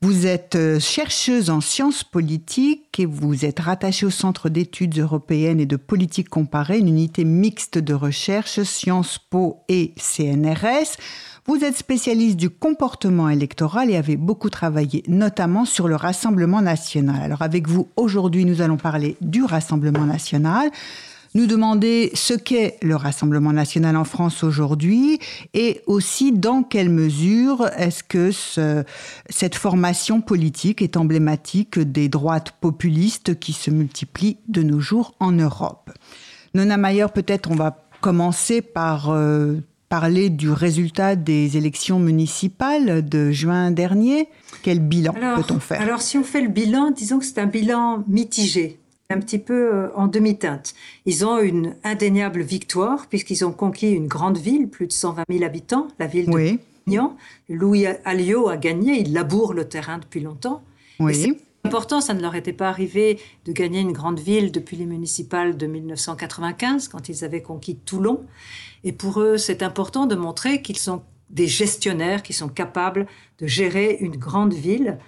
Vous êtes euh, chercheuse en sciences politiques et vous êtes rattachée au Centre d'études européennes et de politique comparée, une unité mixte de recherche Sciences Po et CNRS. Vous êtes spécialiste du comportement électoral et avez beaucoup travaillé, notamment sur le Rassemblement national. Alors avec vous, aujourd'hui, nous allons parler du Rassemblement national nous demander ce qu'est le Rassemblement national en France aujourd'hui et aussi dans quelle mesure est-ce que cette formation politique est emblématique des droites populistes qui se multiplient de nos jours en Europe. Nona Mayer, peut-être on va commencer par euh, parler du résultat des élections municipales de juin dernier. Quel bilan peut-on faire? Alors si on fait le bilan, disons que c'est un bilan mitigé un petit peu euh, en demi-teinte. Ils ont une indéniable victoire puisqu'ils ont conquis une grande ville, plus de 120 000 habitants, la ville de oui. Louis Alliot a gagné, il laboure le terrain depuis longtemps. Oui. important, ça ne leur était pas arrivé de gagner une grande ville depuis les municipales de 1995, quand ils avaient conquis Toulon. Et pour eux, c'est important de montrer qu'ils sont des gestionnaires qui sont capables de gérer une grande ville.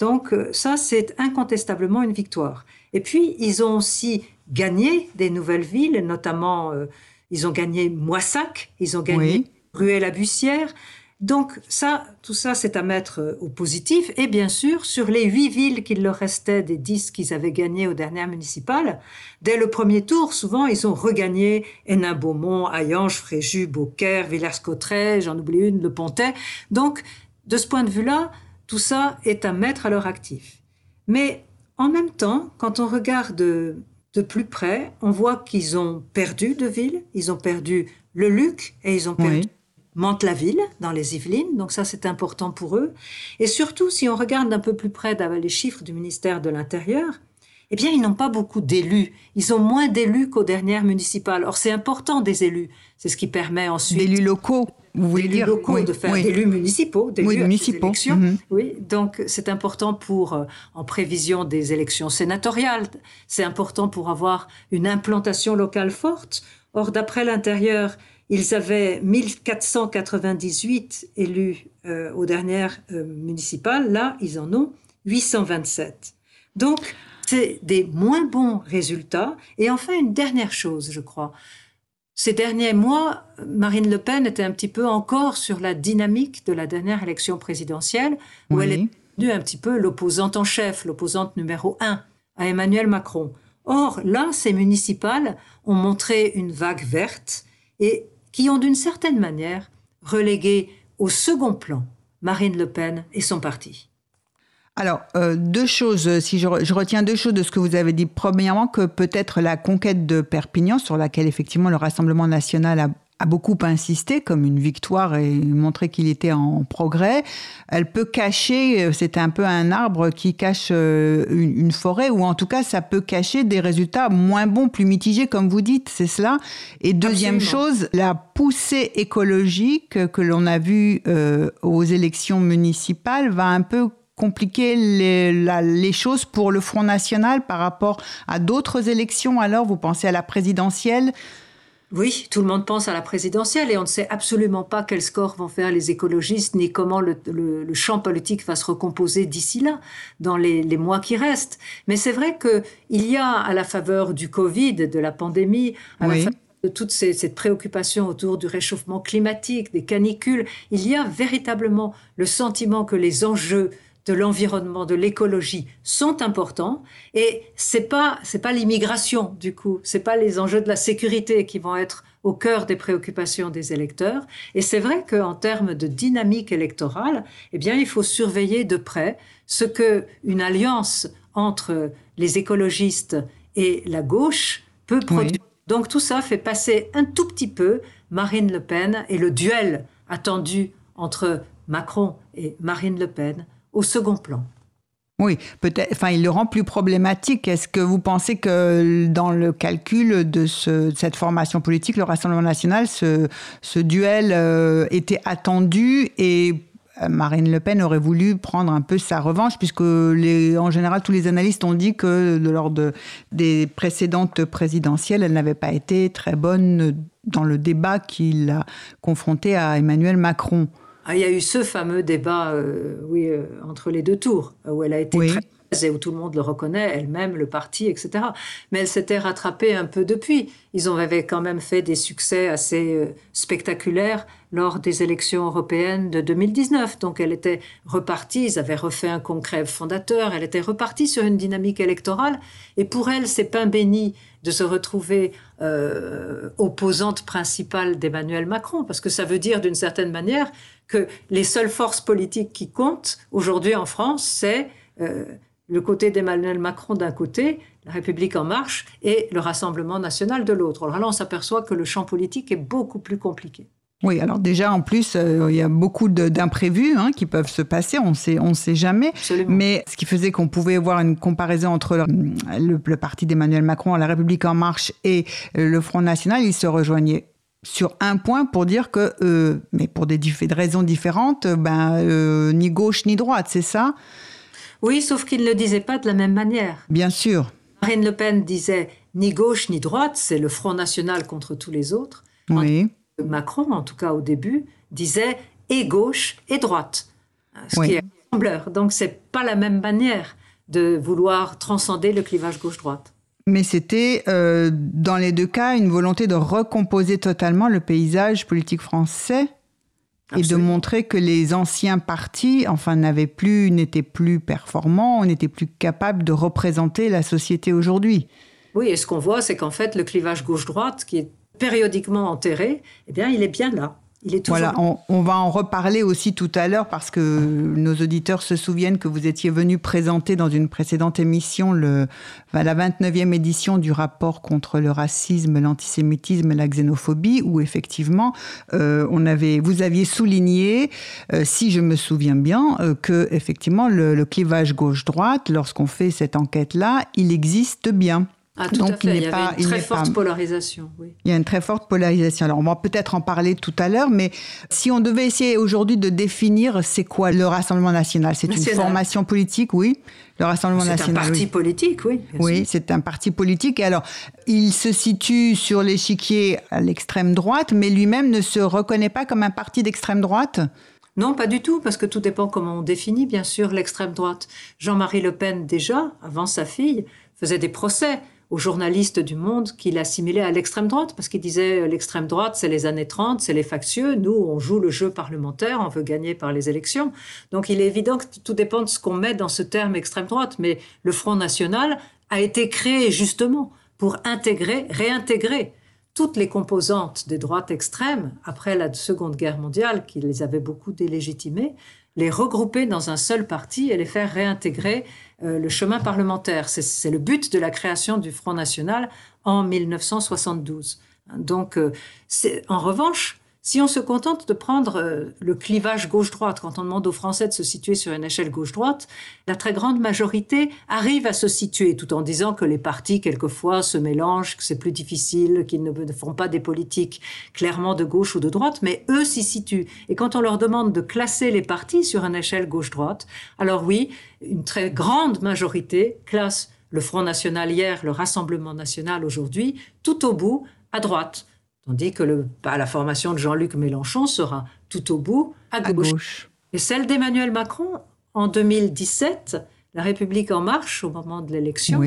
Donc euh, ça, c'est incontestablement une victoire. Et puis, ils ont aussi gagné des nouvelles villes, notamment, euh, ils ont gagné Moissac, ils ont gagné Ruelle-la-Bussière. Donc, ça, tout ça, c'est à mettre euh, au positif. Et bien sûr, sur les huit villes qu'il leur restait des dix qu'ils avaient gagnées aux dernières municipales, dès le premier tour, souvent, ils ont regagné Hénin-Beaumont, Hayange, Fréjus, Beaucaire, Villers-Cotterêts, j'en oublie une, Le Pontet. Donc, de ce point de vue-là, tout ça est à mettre à leur actif. Mais en même temps, quand on regarde de, plus près, on voit qu'ils ont perdu de villes. Ils ont perdu le Luc et ils ont perdu Mantes-la-Ville dans les Yvelines. Donc ça, c'est important pour eux. Et surtout, si on regarde d'un peu plus près les chiffres du ministère de l'Intérieur, eh bien, ils n'ont pas beaucoup d'élus. Ils ont moins d'élus qu'aux dernières municipales. Or, c'est important des élus. C'est ce qui permet ensuite. D'élus locaux, vous voulez dire locaux, de faire d'élus municipaux, d'élus municipaux. Mhm. Oui, donc c'est important pour, euh, en prévision des élections sénatoriales, c'est important pour avoir une implantation locale forte. Or, d'après l'intérieur, ils avaient 1498 élus euh, aux dernières euh, municipales. Là, ils en ont 827. Donc, c'est des moins bons résultats. Et enfin, une dernière chose, je crois. Ces derniers mois, Marine Le Pen était un petit peu encore sur la dynamique de la dernière élection présidentielle, où elle est devenue un petit peu l'opposante en chef, l'opposante numéro un à Emmanuel Macron. Or, là, ces municipales ont montré une vague verte et qui ont d'une certaine manière relégué au second plan Marine Le Pen et son parti. Alors, euh, deux choses, euh, si je, retiens deux choses de ce que vous avez dit. Premièrement, que peut-être la conquête de Perpignan, sur laquelle effectivement le Rassemblement national a, beaucoup insisté comme une victoire et montré qu'il était en progrès, elle peut cacher, euh, c'est un peu un arbre qui cache une, forêt, ou en tout cas ça peut cacher des résultats moins bons, plus mitigés, comme vous dites, c'est cela. Et deuxième chose, la poussée écologique que l'on a vue aux élections municipales va un peu compliquer les, choses pour le Front National par rapport à d'autres élections Alors, vous pensez à la présidentielle? Oui, tout le monde pense à la présidentielle et on ne sait absolument pas quel score vont faire les écologistes ni comment le, champ politique va se recomposer d'ici là, dans les, mois qui restent. Mais c'est vrai qu'il y a à la faveur du Covid, de la pandémie, à la faveur de toute cette préoccupation autour du réchauffement climatique, des canicules, il y a véritablement le sentiment que les enjeux de l'environnement, de l'écologie sont importants et c'est pas c'est pas l'immigration du coup, c'est pas les enjeux de la sécurité qui vont être au cœur des préoccupations des électeurs. Et c'est vrai qu'en termes de dynamique électorale, eh bien il faut surveiller de près ce que une alliance entre les écologistes et la gauche peut produire. Donc tout ça fait passer un tout petit peu Marine Le Pen et le duel attendu entre Macron et Marine Le Pen au second plan. Oui, peut-être. Enfin, il le rend plus problématique. Est-ce que vous pensez que dans le calcul de cette formation politique, le Rassemblement national, ce, duel euh, était attendu et euh, Marine Le Pen aurait voulu prendre un peu sa revanche, puisque en général, tous les analystes ont dit que lors de, des précédentes présidentielles, elle n'avait pas été très bonne dans le débat qu'il a confronté à Emmanuel Macron. Ah, il y a eu ce fameux débat euh, oui, euh, entre les deux tours, où elle a été très et où tout le monde le reconnaît, elle-même, le parti, etc. Mais elle s'était rattrapée un peu depuis. Ils avaient quand même fait des succès assez euh, spectaculaires lors des élections européennes de 2019. Donc elle était repartie, ils avaient refait un concret fondateur, elle était repartie sur une dynamique électorale. Et pour elle, c'est pain béni de se retrouver opposante principale d'Emmanuel Macron, parce que ça veut dire d'une certaine manière que les seules forces politiques qui comptent aujourd'hui en France, c'est euh, le côté d'Emmanuel Macron d'un côté, la République en marche, et le Rassemblement national de l'autre. Alors là, on s'aperçoit que le champ politique est beaucoup plus compliqué. Oui, alors déjà en plus, euh, il y a beaucoup d'imprévus hein, qui peuvent se passer, on sait, on sait jamais. Mais ce qui faisait qu'on pouvait voir une comparaison entre le, le parti d'Emmanuel Macron, la République en marche et le Front national, ils se rejoignaient sur un point pour dire que, euh, mais pour des, raisons différentes, ben, euh, ni gauche ni droite, c'est ça? Oui, sauf qu'il ne le disait pas de la même manière. Bien sûr. Marine Le Pen disait ni gauche ni droite, c'est le Front National contre tous les autres. Oui. Macron, en tout cas au début, disait et gauche et droite, ce qui est sembleur. Donc c'est pas la même manière de vouloir transcender le clivage gauche-droite. Mais c'était, euh, dans les deux cas, une volonté de recomposer totalement le paysage politique français et de montrer que les anciens partis, enfin, n'avaient plus, n'étaient plus performants, n'étaient plus capables de représenter la société aujourd'hui. Oui, et ce qu'on voit, c'est qu'en fait, le clivage gauche-droite, qui est périodiquement enterré, eh bien, il est bien là. Voilà, on, va en reparler aussi tout à l'heure parce que nos auditeurs se souviennent que vous étiez venu présenter dans une précédente émission le, la 29e édition du rapport contre le racisme, l'antisémitisme et la xénophobie où effectivement euh, on avait, vous aviez souligné, euh, si je me souviens bien, euh, que effectivement le clivage gauche-droite, lorsqu'on fait cette enquête-là, il existe bien. Ah, tout Donc, à fait. Il, y avait une très forte polarisation. Oui. Il y a une très forte polarisation. Alors, on va peut-être en parler tout à l'heure, mais si on devait essayer aujourd'hui de définir c'est quoi le Rassemblement national, c'est une formation politique, oui. Le Rassemblement national. C'est un parti politique, oui. Oui, c'est un parti politique. Et alors, il se situe sur l'échiquier à l'extrême droite, mais lui-même ne se reconnaît pas comme un parti d'extrême droite? Non, pas du tout, parce que tout dépend comment on définit, bien sûr, l'extrême droite. Jean-Marie Le Pen, déjà, avant sa fille, faisait des procès aux journalistes du Monde qu'il assimilait à l'extrême droite, parce qu'il disait euh, l'extrême droite, c'est les années 30, c'est les factieux, nous, on joue le jeu parlementaire, on veut gagner par les élections. Donc il est évident que tout dépend de ce qu'on met dans ce terme extrême droite, mais le Front National a été créé justement pour intégrer, réintégrer toutes les composantes des droites extrêmes après la Seconde Guerre mondiale, qui les avait beaucoup délégitimées, les regrouper dans un seul parti et les faire réintégrer euh, le chemin parlementaire. C'est le but de la création du Front National en 1972. Donc, euh, en revanche, si on se contente de prendre euh, le clivage gauche-droite, quand on demande aux Français de se situer sur une échelle gauche-droite, la très grande majorité arrive à se situer, tout en disant que les partis, quelquefois, se mélangent, que c'est plus difficile, qu'ils ne font pas des politiques clairement de gauche ou de droite, mais eux s'y situent. Et quand on leur demande de classer les partis sur une échelle gauche-droite, alors oui, une très grande majorité classe le Front National hier, le Rassemblement National aujourd'hui, tout au bout, à droite. Tandis que le, bah, la formation de Jean-Luc Mélenchon sera tout au bout à gauche. Et celle d'Emmanuel Macron, en 2017, La République en marche, au moment de l'élection,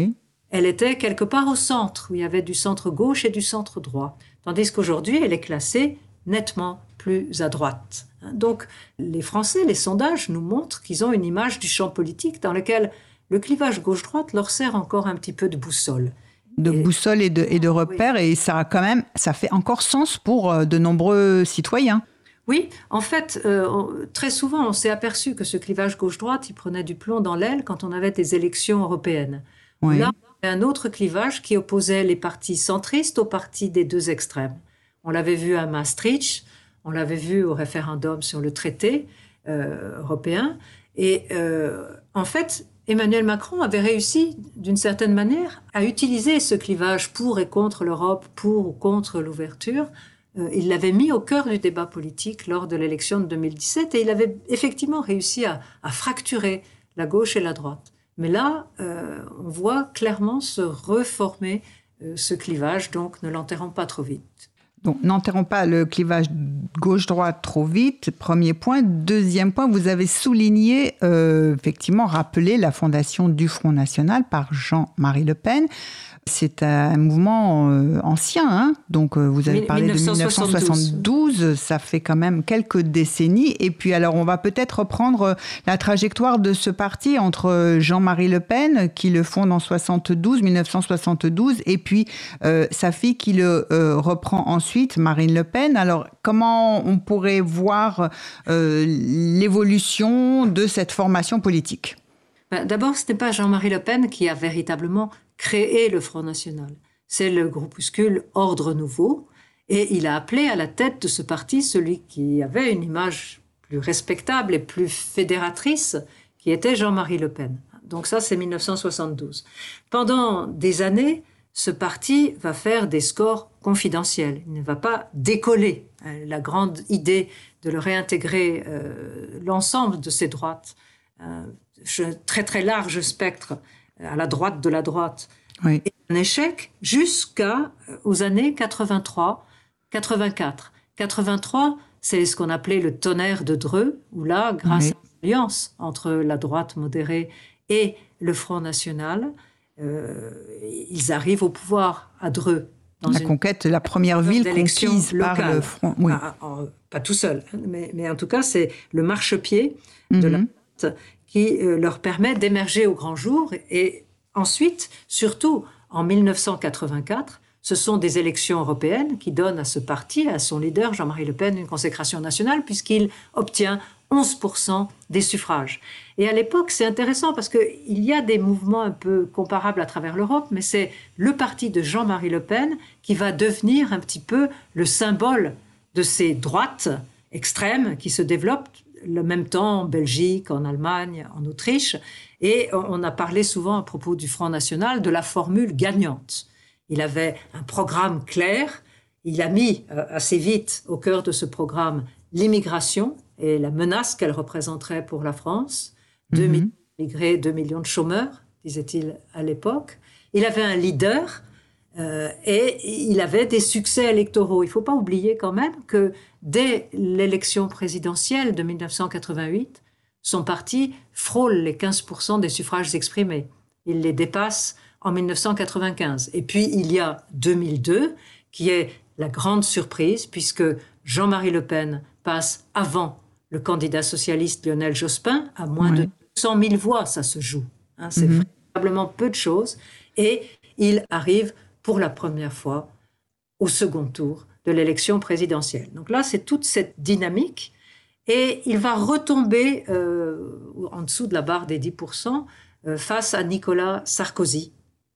elle était quelque part au centre, où il y avait du centre gauche et du centre droit. Tandis qu'aujourd'hui, elle est classée nettement plus à droite. Donc, les Français, les sondages nous montrent qu'ils ont une image du champ politique dans lequel le clivage gauche-droite leur sert encore un petit peu de boussole de boussole et de, et de repères, et ça quand même, ça fait encore sens pour euh, de nombreux citoyens. Oui, en fait, euh, très souvent, on s'est aperçu que ce clivage gauche-droite, il prenait du plomb dans l'aile quand on avait des élections européennes. Oui. Là, il y a un autre clivage qui opposait les partis centristes aux partis des deux extrêmes. On l'avait vu à Maastricht, on l'avait vu au référendum sur le traité euh, européen, et en fait, Emmanuel Macron avait réussi, d'une certaine manière, à utiliser ce clivage pour et contre l'Europe, pour ou contre l'ouverture. Euh, il l'avait mis au cœur du débat politique lors de l'élection de 2017 et il avait effectivement réussi à, fracturer la gauche et la droite. Mais là, euh, on voit clairement se reformer euh, ce clivage, donc ne l'enterrons pas trop vite. Donc, n'enterrons pas le clivage gauche-droite trop vite, premier point. Deuxième point, vous avez souligné, effectivement, rappelé la fondation du Front National par Jean-Marie Le Pen. C'est un mouvement euh, ancien, hein donc euh, vous avez parlé de 1972, ça fait quand même quelques décennies. Et puis alors on va peut-être reprendre euh, la trajectoire de ce parti entre Jean-Marie Le Pen, qui le fonde en 72, 1972, et puis sa fille qui le reprend ensuite, Marine Le Pen. Alors comment on pourrait voir l'évolution de cette formation politique? Ben, D'abord, ce n'est pas Jean-Marie Le Pen qui a véritablement créé le Front National. C'est le groupuscule Ordre Nouveau, et il a appelé à la tête de ce parti celui qui avait une image plus respectable et plus fédératrice, qui était Jean-Marie Le Pen. Donc ça, c'est 1972. Pendant des années, ce parti va faire des scores confidentiels. Il ne va pas décoller. La grande idée de le réintégrer euh, l'ensemble de ces droites, un très très large spectre à la droite de la droite, est un échec jusqu'aux euh, années 83, 84. 83, c'est ce qu'on appelait le tonnerre de Dreux, où là, grâce à l'alliance entre la droite modérée et le Front National, euh, ils arrivent au pouvoir à Dreux. Dans la conquête, la première ville conquise par le Front. Oui. Pas, tout seul, hein, mais, en tout cas, c'est le marchepied de la mhm. qui euh, leur permet d'émerger au grand jour. Et ensuite, surtout en 1984, ce sont des élections européennes qui donnent à ce parti, à son leader Jean-Marie Le Pen, une consécration nationale puisqu'il obtient 11% des suffrages. Et à l'époque, c'est intéressant parce qu'il y a des mouvements un peu comparables à travers l'Europe, mais c'est le parti de Jean-Marie Le Pen qui va devenir un petit peu le symbole de ces droites extrêmes qui se développent le même temps en Belgique, en Allemagne, en Autriche. Et on a parlé souvent à propos du Front National de la formule gagnante. Il avait un programme clair. Il a mis euh, assez vite au cœur de ce programme l'immigration et la menace qu'elle représenterait pour la France. Deux millions d'immigrés, deux millions de chômeurs, disait-il à l'époque. Il avait un leader euh, et il avait des succès électoraux. Il ne faut pas oublier quand même que dès l'élection présidentielle de 1988, son parti frôle les 15% des suffrages exprimés. Il les dépasse en 1995. Et puis il y a 2002, qui est la grande surprise, puisque Jean-Marie Le Pen passe avant le candidat socialiste Lionel Jospin, à moins de 100 000 voix, ça se joue. Hein, c'est mm véritablement peu de choses. Et il arrive pour la première fois au second tour de l'élection présidentielle. Donc là, c'est toute cette dynamique et il va retomber euh, en dessous de la barre des 10% euh, face à Nicolas Sarkozy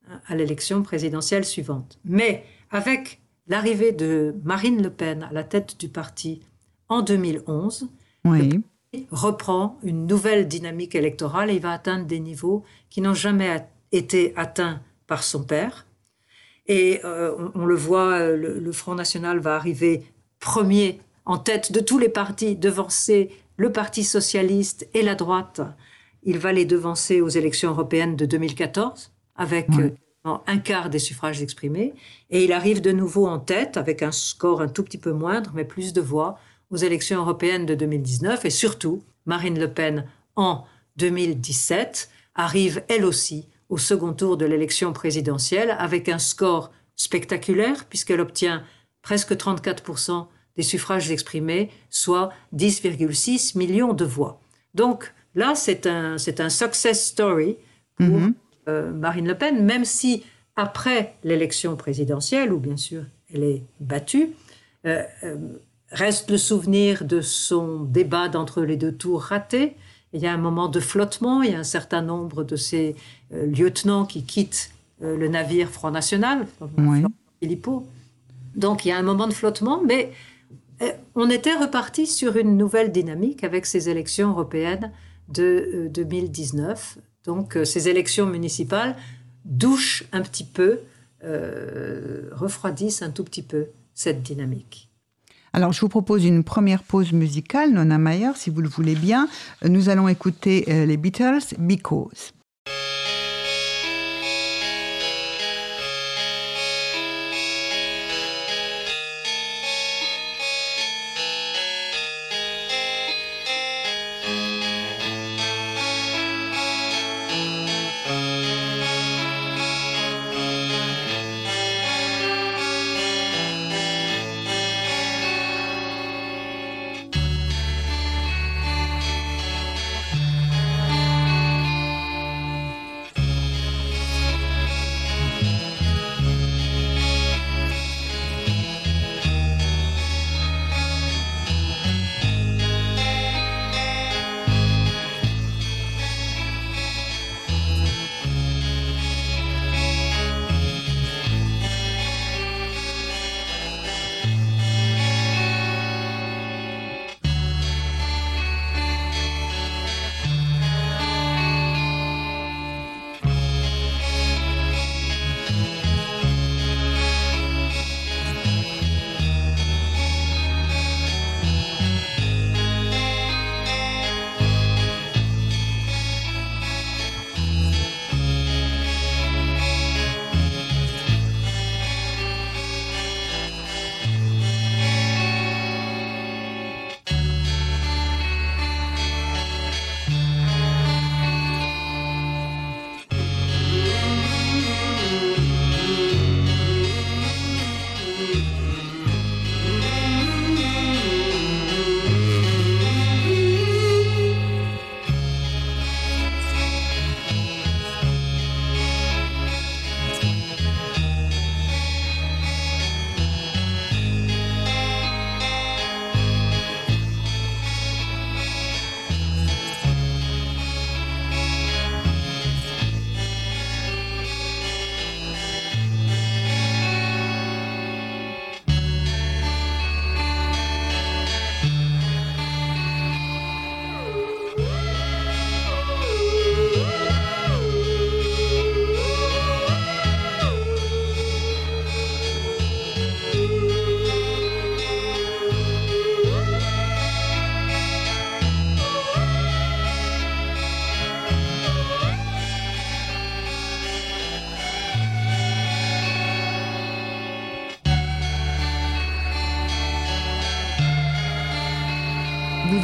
hein, à l'élection présidentielle suivante. Mais avec l'arrivée de Marine Le Pen à la tête du parti en 2011, oui. reprend une nouvelle dynamique électorale et il va atteindre des niveaux qui n'ont jamais été atteints par son père. Et euh, on, le voit, le, Front National va arriver premier en tête de tous les partis, devancer le Parti socialiste et la droite. Il va les devancer aux élections européennes de 2014 avec euh, un quart des suffrages exprimés. Et il arrive de nouveau en tête avec un score un tout petit peu moindre, mais plus de voix aux élections européennes de 2019. Et surtout, Marine Le Pen en 2017 arrive elle aussi au second tour de l'élection présidentielle avec un score spectaculaire puisqu'elle obtient presque 34% des suffrages exprimés, soit 10,6 millions de voix. Donc là, c'est un, c'est un success story pour mhm. euh, Marine Le Pen, même si après l'élection présidentielle, où bien sûr elle est battue, euh, euh, reste le souvenir de son débat d'entre les deux tours raté, il y a un moment de flottement, il y a un certain nombre de ces euh, lieutenants qui quittent euh, le navire Front National, oui. Philippot. Donc il y a un moment de flottement, mais euh, on était reparti sur une nouvelle dynamique avec ces élections européennes de 2019. Donc ces élections municipales douchent un petit peu, refroidissent un tout petit peu cette dynamique. Alors, je vous propose une première pause musicale, Nona Mayer, si vous le voulez bien. Nous allons écouter les Beatles, Because.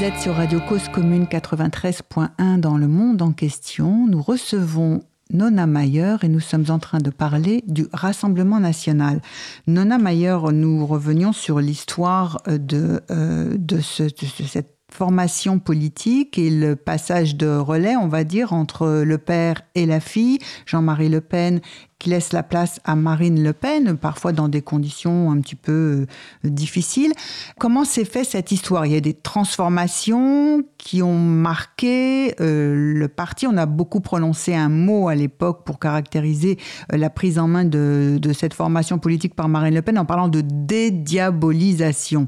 Êtes sur Radio Cause Commune 93.1 dans le monde en question. Nous recevons Nona Mayer et nous sommes en train de parler du Rassemblement national. Nona Mayer, nous revenions sur l'histoire de, euh, ce, de cette formation politique et le passage de relais, on va dire, entre le père et la fille, Jean-Marie Le Pen, qui laisse la place à Marine Le Pen, parfois dans des conditions un petit peu euh, difficiles. Comment s'est fait cette histoire? Il y a des transformations qui ont marqué euh, le parti. On a beaucoup prononcé un mot à l'époque pour caractériser euh, la prise en main de, de cette formation politique par Marine Le Pen en parlant de dédiabolisation.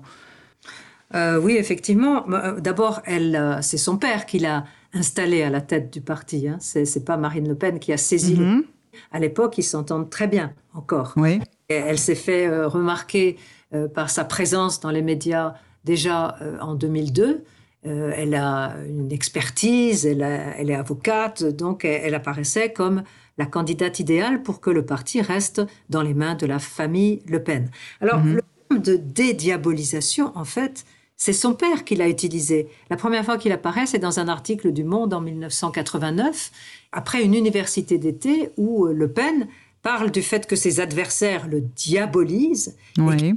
Euh, oui, effectivement. Euh, d'abord, elle, euh, c'est son père qui l'a installée à la tête du parti. Hein. C'est, pas Marine Le Pen qui a saisi. Mhm. À l'époque, ils s'entendent très bien encore. Oui. elle s'est fait remarquer par sa présence dans les médias déjà en 2002. elle a une expertise, elle, elle est avocate, donc elle, apparaissait comme la candidate idéale pour que le parti reste dans les mains de la famille Le Pen. Alors, mhm. le terme de dédiabolisation, en fait, c'est son père qui l'a utilisé. La première fois qu'il apparaît, c'est dans un article du Monde en 1989, après une université d'été où euh, Le Pen parle du fait que ses adversaires le diabolisent. Oui.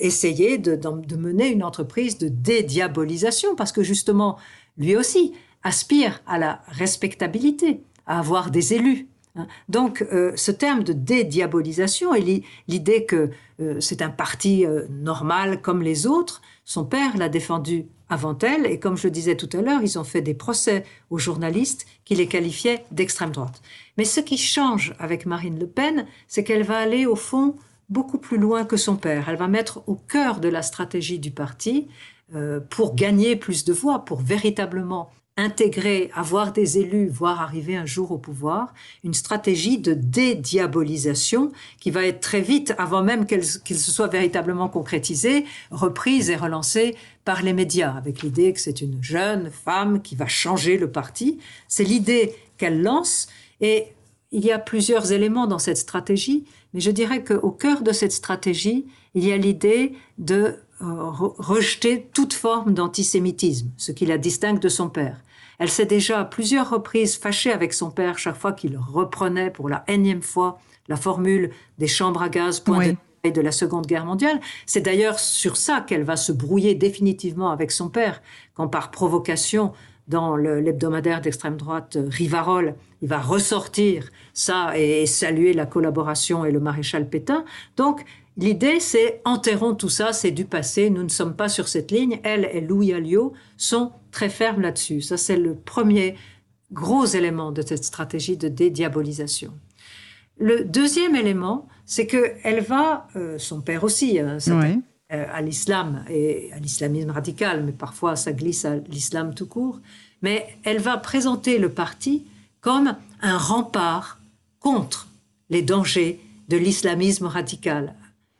essayer de, mener une entreprise de dédiabolisation, parce que justement, lui aussi aspire à la respectabilité, à avoir des élus. Hein. Donc, euh, ce terme de dédiabolisation et l'idée que euh, c'est un parti normal comme les autres, son père l'a défendu avant elle, et comme je le disais tout à l'heure, ils ont fait des procès aux journalistes qui les qualifiaient d'extrême droite. Mais ce qui change avec Marine Le Pen, c'est qu'elle va aller au fond beaucoup plus loin que son père. Elle va mettre au cœur de la stratégie du parti, euh, pour gagner plus de voix, pour véritablement intégrer, avoir des élus, voire arriver un jour au pouvoir, une stratégie de dédiabolisation qui va être très vite, avant même qu'elle se soit véritablement concrétisée, reprise et relancée par les médias, avec l'idée que c'est une jeune femme qui va changer le parti. C'est l'idée qu'elle lance et il y a plusieurs éléments dans cette stratégie, mais je dirais qu'au cœur de cette stratégie, il y a l'idée de euh, rejeter toute forme d'antisémitisme, ce qui la distingue de son père. Elle s'est déjà à plusieurs reprises fâchée avec son père chaque fois qu'il reprenait pour la énième fois la formule des chambres à gaz point de la Seconde Guerre mondiale. C'est d'ailleurs sur ça qu'elle va se brouiller définitivement avec son père, quand par provocation, dans l'hebdomadaire d'extrême droite euh, Rivarol, il va ressortir ça et saluer la collaboration et le maréchal Pétain. Donc, L'idée, c'est enterrons tout ça, c'est du passé, nous ne sommes pas sur cette ligne. Elle et Louis Alliot sont très fermes là-dessus. Ça, c'est le premier gros élément de cette stratégie de dédiabolisation. Le deuxième élément, c'est qu'elle va, euh, son père aussi, hein, euh, à l'islam et à l'islamisme radical, mais parfois ça glisse à l'islam tout court, mais elle va présenter le parti comme un rempart contre les dangers de l'islamisme radical,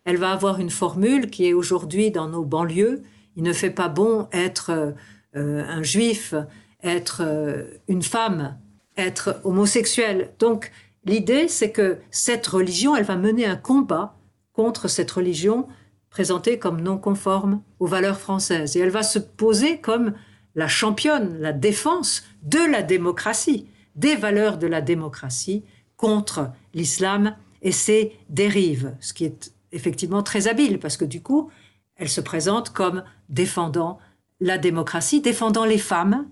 elle va avoir une formule qui est aujourd'hui dans nos banlieues. Il ne fait pas bon être euh, un juif, être euh, une femme, être homosexuel. Donc l'idée, c'est que cette religion, elle va mener un combat contre cette religion présentée comme non conforme aux valeurs françaises. Et elle va se poser comme la championne, la défense de la démocratie, des valeurs de la démocratie contre l'islam et ses dérives, ce qui est effectivement très habile, parce que du coup, elle se présente comme défendant la démocratie, défendant les femmes.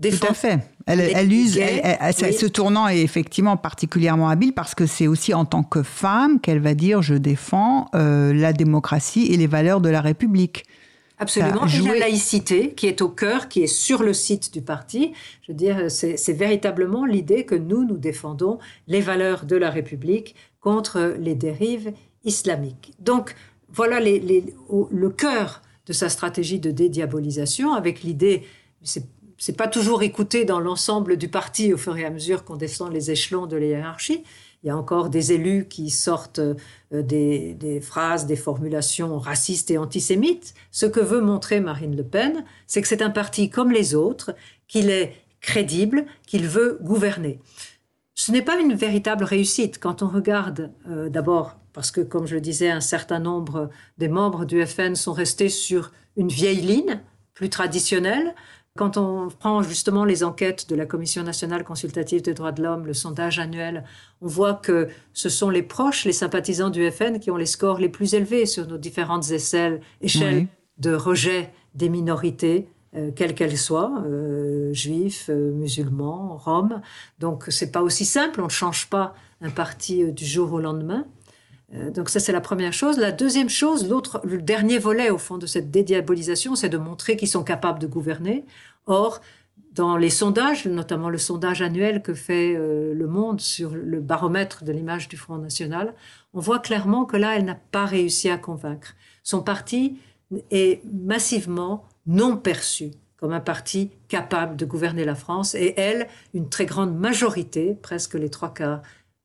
Tout à fait. Elle, use, ce tournant est effectivement particulièrement habile parce que c'est aussi en tant que femme qu'elle va dire je défends euh, la démocratie et les valeurs de la République. Absolument. Et la laïcité qui est au cœur, qui est sur le site du parti. Je veux dire, c'est véritablement l'idée que nous, nous défendons les valeurs de la République contre les dérives islamique. Donc voilà le cœur de sa stratégie de dédiabolisation avec l'idée, c'est pas toujours écouté dans l'ensemble du parti au fur et à mesure qu'on descend les échelons de la hiérarchie. Il y a encore des élus qui sortent euh, des, des, phrases, des formulations racistes et antisémites. Ce que veut montrer Marine Le Pen, c'est que c'est un parti comme les autres, qu'il est crédible, qu'il veut gouverner. Ce n'est pas une véritable réussite quand on regarde euh, d'abord, parce que comme je le disais, un certain nombre des membres du FN sont restés sur une vieille ligne, plus traditionnelle. Quand on prend justement les enquêtes de la Commission nationale consultative des droits de l'homme, le sondage annuel, on voit que ce sont les proches, les sympathisants du FN qui ont les scores les plus élevés sur nos différentes échelles, échelles de rejet des minorités, euh, quelles qu'elles soient, euh, juifs, euh, musulmans, roms. Donc c'est pas aussi simple, on ne change pas un parti du jour au lendemain. Donc ça c'est la première chose. La deuxième chose, l'autre, le dernier volet au fond de cette dédiabolisation, c'est de montrer qu'ils sont capables de gouverner. Or, dans les sondages, notamment le sondage annuel que fait Le Monde sur le baromètre de l'image du Front National, on voit clairement que là, elle n'a pas réussi à convaincre. Son parti est massivement non perçue comme un parti capable de gouverner la France, et elle, une très grande majorité, presque les trois quarts,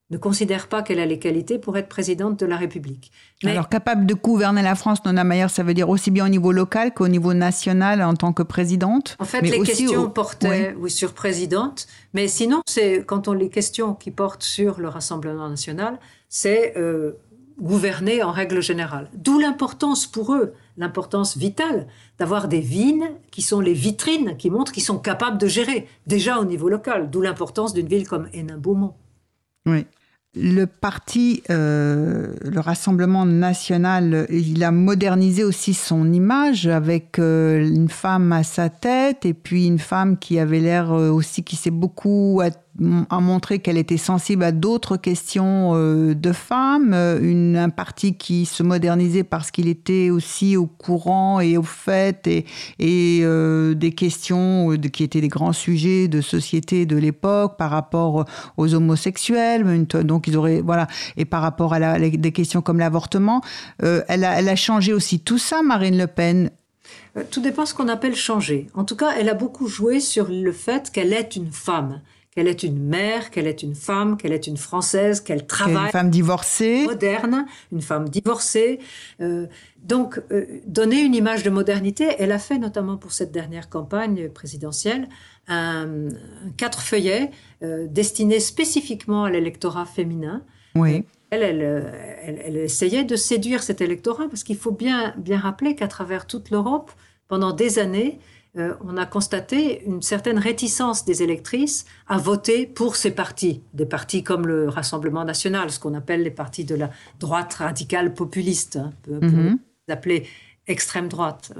ne considère pas qu'elle a les qualités pour être présidente de la République. Alors, capable de gouverner la France, Nona Mayer, ça veut dire aussi bien au niveau local qu'au niveau national en tant que présidente En fait, les questions portaient oui. sur présidente, mais sinon, c'est quand on les questions qui portent sur le Rassemblement national, c'est euh, gouverner en règle générale. D'où l'importance pour eux, l'importance vitale d'avoir des vignes qui sont les vitrines qui montrent qu'ils sont capables de gérer, déjà au niveau local, d'où l'importance d'une ville comme Hénin-Beaumont. Oui. Le parti, euh, le Rassemblement national, il a modernisé aussi son image avec euh, une femme à sa tête et puis une femme qui avait l'air euh, aussi, qui s'est beaucoup a montré qu'elle était sensible à d'autres questions euh, de femmes, euh, une, un parti qui se modernisait parce qu'il était aussi au courant et au fait et, euh, des questions qui étaient des grands sujets de société de l'époque par rapport aux homosexuels, donc ils auraient voilà et par rapport à des questions comme l'avortement, elle, a, elle a changé aussi tout ça, Marine Le Pen tout dépend ce qu'on appelle changer. En tout cas, elle a beaucoup joué sur le fait qu'elle est une femme, qu'elle est une mère, qu'elle est une femme, qu'elle est une française, qu'elle travaille. Une femme divorcée. Moderne, une femme divorcée. Euh, donc, euh, donner une image de modernité, elle a fait notamment pour cette dernière campagne présidentielle un, quatre feuillets destinés spécifiquement à l'électorat féminin. Oui. Elle, elle, elle, essayait de séduire cet électorat parce qu'il faut bien, bien rappeler qu'à travers toute l'Europe, pendant des années, euh, on a constaté une certaine réticence des électrices à voter pour ces partis, des partis comme le Rassemblement national, ce qu'on appelle les partis de la droite radicale populiste, hein, pour mm appeler extrême droite.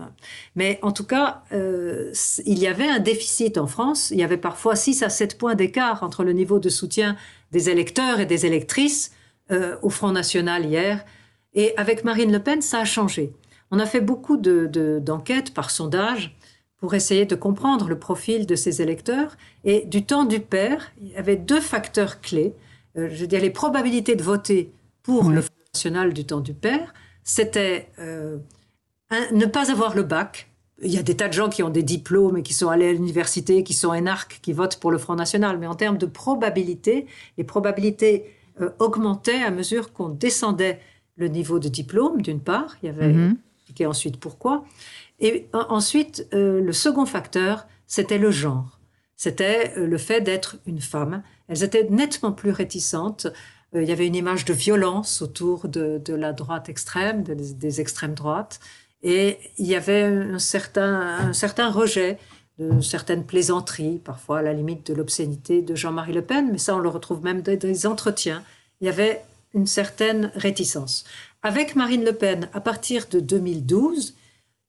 Mais en tout cas, euh, il y avait un déficit en France. Il y avait parfois 6 à 7 points d'écart entre le niveau de soutien des électeurs et des électrices euh, au Front National hier. Et avec Marine Le Pen, ça a changé. On a fait beaucoup d'enquêtes par sondage pour essayer de comprendre le profil de ces électeurs. Et du temps du père, il y avait deux facteurs clés. Euh, je veux dire, les probabilités de voter pour le Front National du temps du père, c'était euh, ne pas avoir le bac. Il y a des tas de gens qui ont des diplômes et qui sont allés à l'université, qui sont énarques, qui votent pour le Front National. Mais en termes de probabilité, les probabilités euh, augmentait à mesure qu'on descendait le niveau de diplôme, d'une part. Il y avait mm ensuite pourquoi. Et ensuite, euh, le second facteur, c'était le genre. C'était euh, le fait d'être une femme. Elles étaient nettement plus réticentes. il y avait une image de violence autour de, la droite extrême, des, extrêmes droites. Et il y avait un certain, un certain rejet de certaines plaisanteries, parfois à la limite de l'obscénité de Jean-Marie Le Pen, mais ça on le retrouve même dans des entretiens. Il y avait une certaine réticence. Avec Marine Le Pen, à partir de 2012,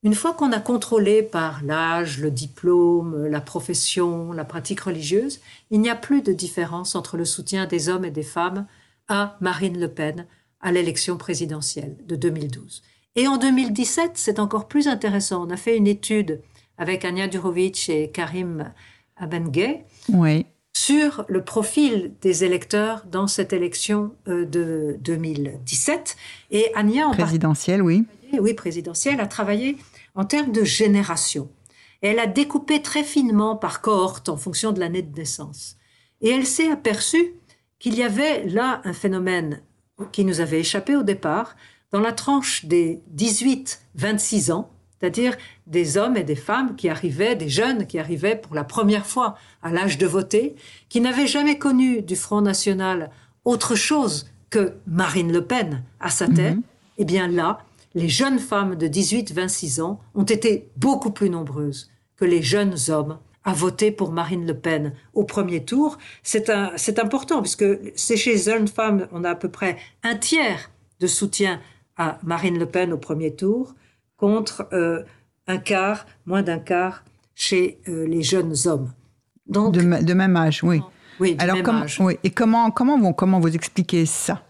une fois qu'on a contrôlé par l'âge, le diplôme, la profession, la pratique religieuse, il n'y a plus de différence entre le soutien des hommes et des femmes à Marine Le Pen à l'élection présidentielle de 2012. Et en 2017, c'est encore plus intéressant. On a fait une étude avec Anya Durovic et Karim Abengay sur le profil des électeurs dans cette élection euh, de 2017. Et Anya, en présidentielle, oui. Oui, présidentielle, a travaillé en termes de génération. Et elle a découpé très finement par cohorte en fonction de l'année de naissance. Et elle s'est aperçue qu'il y avait là un phénomène qui nous avait échappé au départ, dans la tranche des 18-26 ans, c'est-à-dire des hommes et des femmes qui arrivaient, des jeunes qui arrivaient pour la première fois à l'âge de voter, qui n'avaient jamais connu du Front National autre chose que Marine Le Pen à sa tête, mhm. eh bien là, les jeunes femmes de 18-26 ans ont été beaucoup plus nombreuses que les jeunes hommes à voter pour Marine Le Pen au premier tour. C'est important puisque c'est chez les jeunes femmes, on a à peu près un tiers de soutien à Marine Le Pen au premier tour contre euh, un quart, moins d'un quart chez euh, les jeunes hommes. Donc, de, même âge, oui. Oui, de Alors, même âge. Oui. Et comment, comment, vous, comment vous expliquez ça?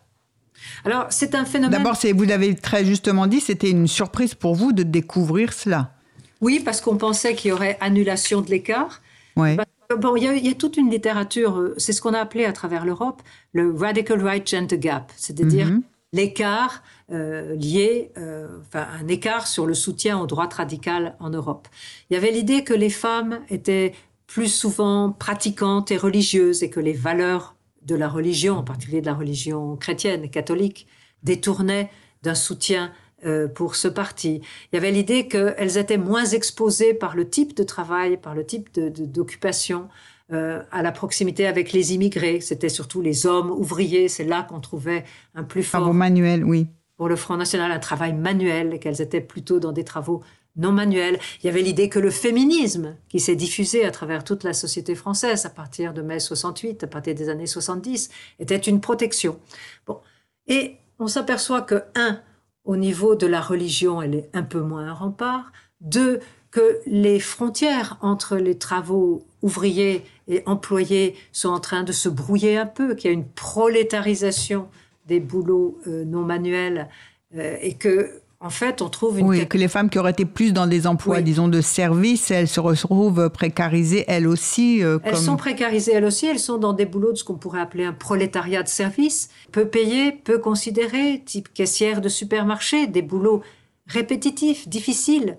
Alors, c'est un phénomène... D'abord, vous l'avez très justement dit, c'était une surprise pour vous de découvrir cela. Oui, parce qu'on pensait qu'il y aurait annulation de l'écart. Oui. Bon, il y, a, toute une littérature, euh, c'est ce qu'on a appelé à travers l'Europe le radical right gender gap, c'est-à-dire mhm l'écart euh, lié, euh, enfin un écart sur le soutien aux droites radicales en Europe. Il y avait l'idée que les femmes étaient plus souvent pratiquantes et religieuses et que les valeurs de la religion, en particulier de la religion chrétienne et catholique, détournaient d'un soutien euh, pour ce parti. Il y avait l'idée qu'elles étaient moins exposées par le type de travail, par le type d'occupation, euh, à la proximité avec les immigrés. C'était surtout les hommes ouvriers. C'est là qu'on trouvait un plus fort. Travaux manuels, oui. Pour le Front National, un travail manuel, et qu'elles étaient plutôt dans des travaux non manuels. Il y avait l'idée que le féminisme, qui s'est diffusé à travers toute la société française à partir de mai 68, à partir des années 70, était une protection. Bon. Et on s'aperçoit que, un, au niveau de la religion, elle est un peu moins un rempart. Deux, que les frontières entre les travaux ouvriers et employés sont en train de se brouiller un peu, qu'il y a une prolétarisation des boulots euh, non manuels euh, et que en fait, on trouve une... Oui, que les femmes qui auraient été plus dans des emplois, disons, de service, elles se retrouvent précarisées, elles aussi. Euh, elles sont précarisées, elles aussi. Elles sont dans des boulots de ce qu'on pourrait appeler un prolétariat de service, peu payé, peu considéré, type caissière de supermarché, des boulots répétitifs, difficiles,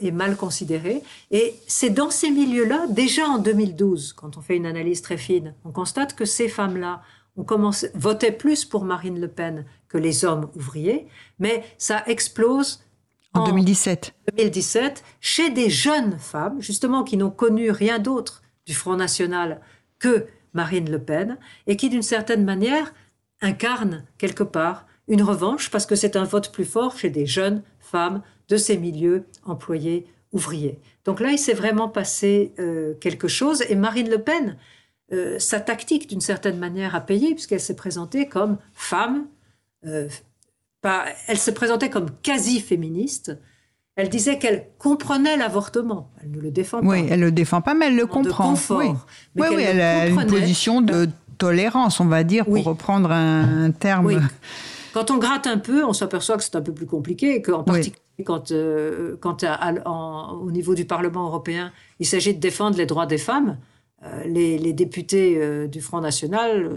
est mal considérée. Et c'est dans ces milieux-là, déjà en 2012, quand on fait une analyse très fine, on constate que ces femmes-là ont commencé, votaient plus pour Marine Le Pen que les hommes ouvriers, mais ça explose en, 2017. 2017 chez des jeunes femmes, justement, qui n'ont connu rien d'autre du Front National que Marine Le Pen, et qui, d'une certaine manière, incarnent quelque part une revanche, parce que c'est un vote plus fort chez des jeunes femmes de ces milieux employés ouvriers. Donc là, il s'est vraiment passé euh, quelque chose, et Marine Le Pen, euh, sa tactique, d'une certaine manière, a payé, puisqu'elle s'est présentée comme femme, euh, pas, elle se présentait comme quasi-féministe, elle disait qu'elle comprenait l'avortement. Elle ne le défend pas. Oui, elle ne le défend pas, mais elle le comprend. oui, oui, elle a une position de tolérance, on va dire, pour reprendre un, terme. Quand on gratte un peu, on s'aperçoit que c'est un peu plus compliqué, qu'en particulier quand, euh, quand au niveau du Parlement européen, il s'agit de défendre les droits des femmes. Euh, les, députés euh, du Front National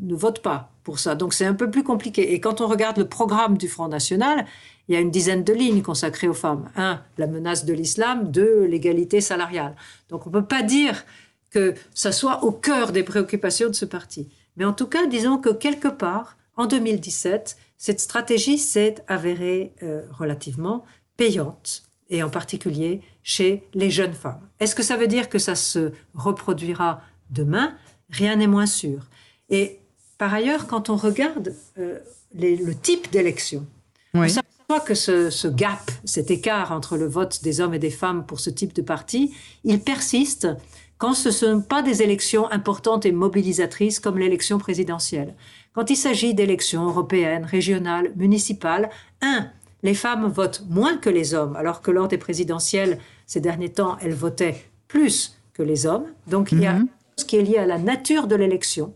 ne votent pas pour ça. Donc c'est un peu plus compliqué. Et quand on regarde le programme du Front National, il y a une dizaine de lignes consacrées aux femmes. Un, la menace de l'islam. Deux, l'égalité salariale. Donc on ne peut pas dire que ça soit au cœur des préoccupations de ce parti. Mais en tout cas, disons que quelque part, en 2017, cette stratégie s'est avérée euh, relativement payante, et en particulier chez les jeunes femmes. Est-ce que ça veut dire que ça se reproduira demain? Rien n'est moins sûr. Et par ailleurs, quand on regarde euh, le type d'élection, on s'aperçoit que ce, ce, gap, cet écart entre le vote des hommes et des femmes pour ce type de parti, il persiste quand ce ne sont pas des élections importantes et mobilisatrices comme l'élection présidentielle. Quand il s'agit d'élections européennes, régionales, municipales, un, les femmes votent moins que les hommes, alors que lors des présidentielles, ces derniers temps, elles votaient plus que les hommes. Donc il y a mhm. ce qui est lié à la nature de l'élection,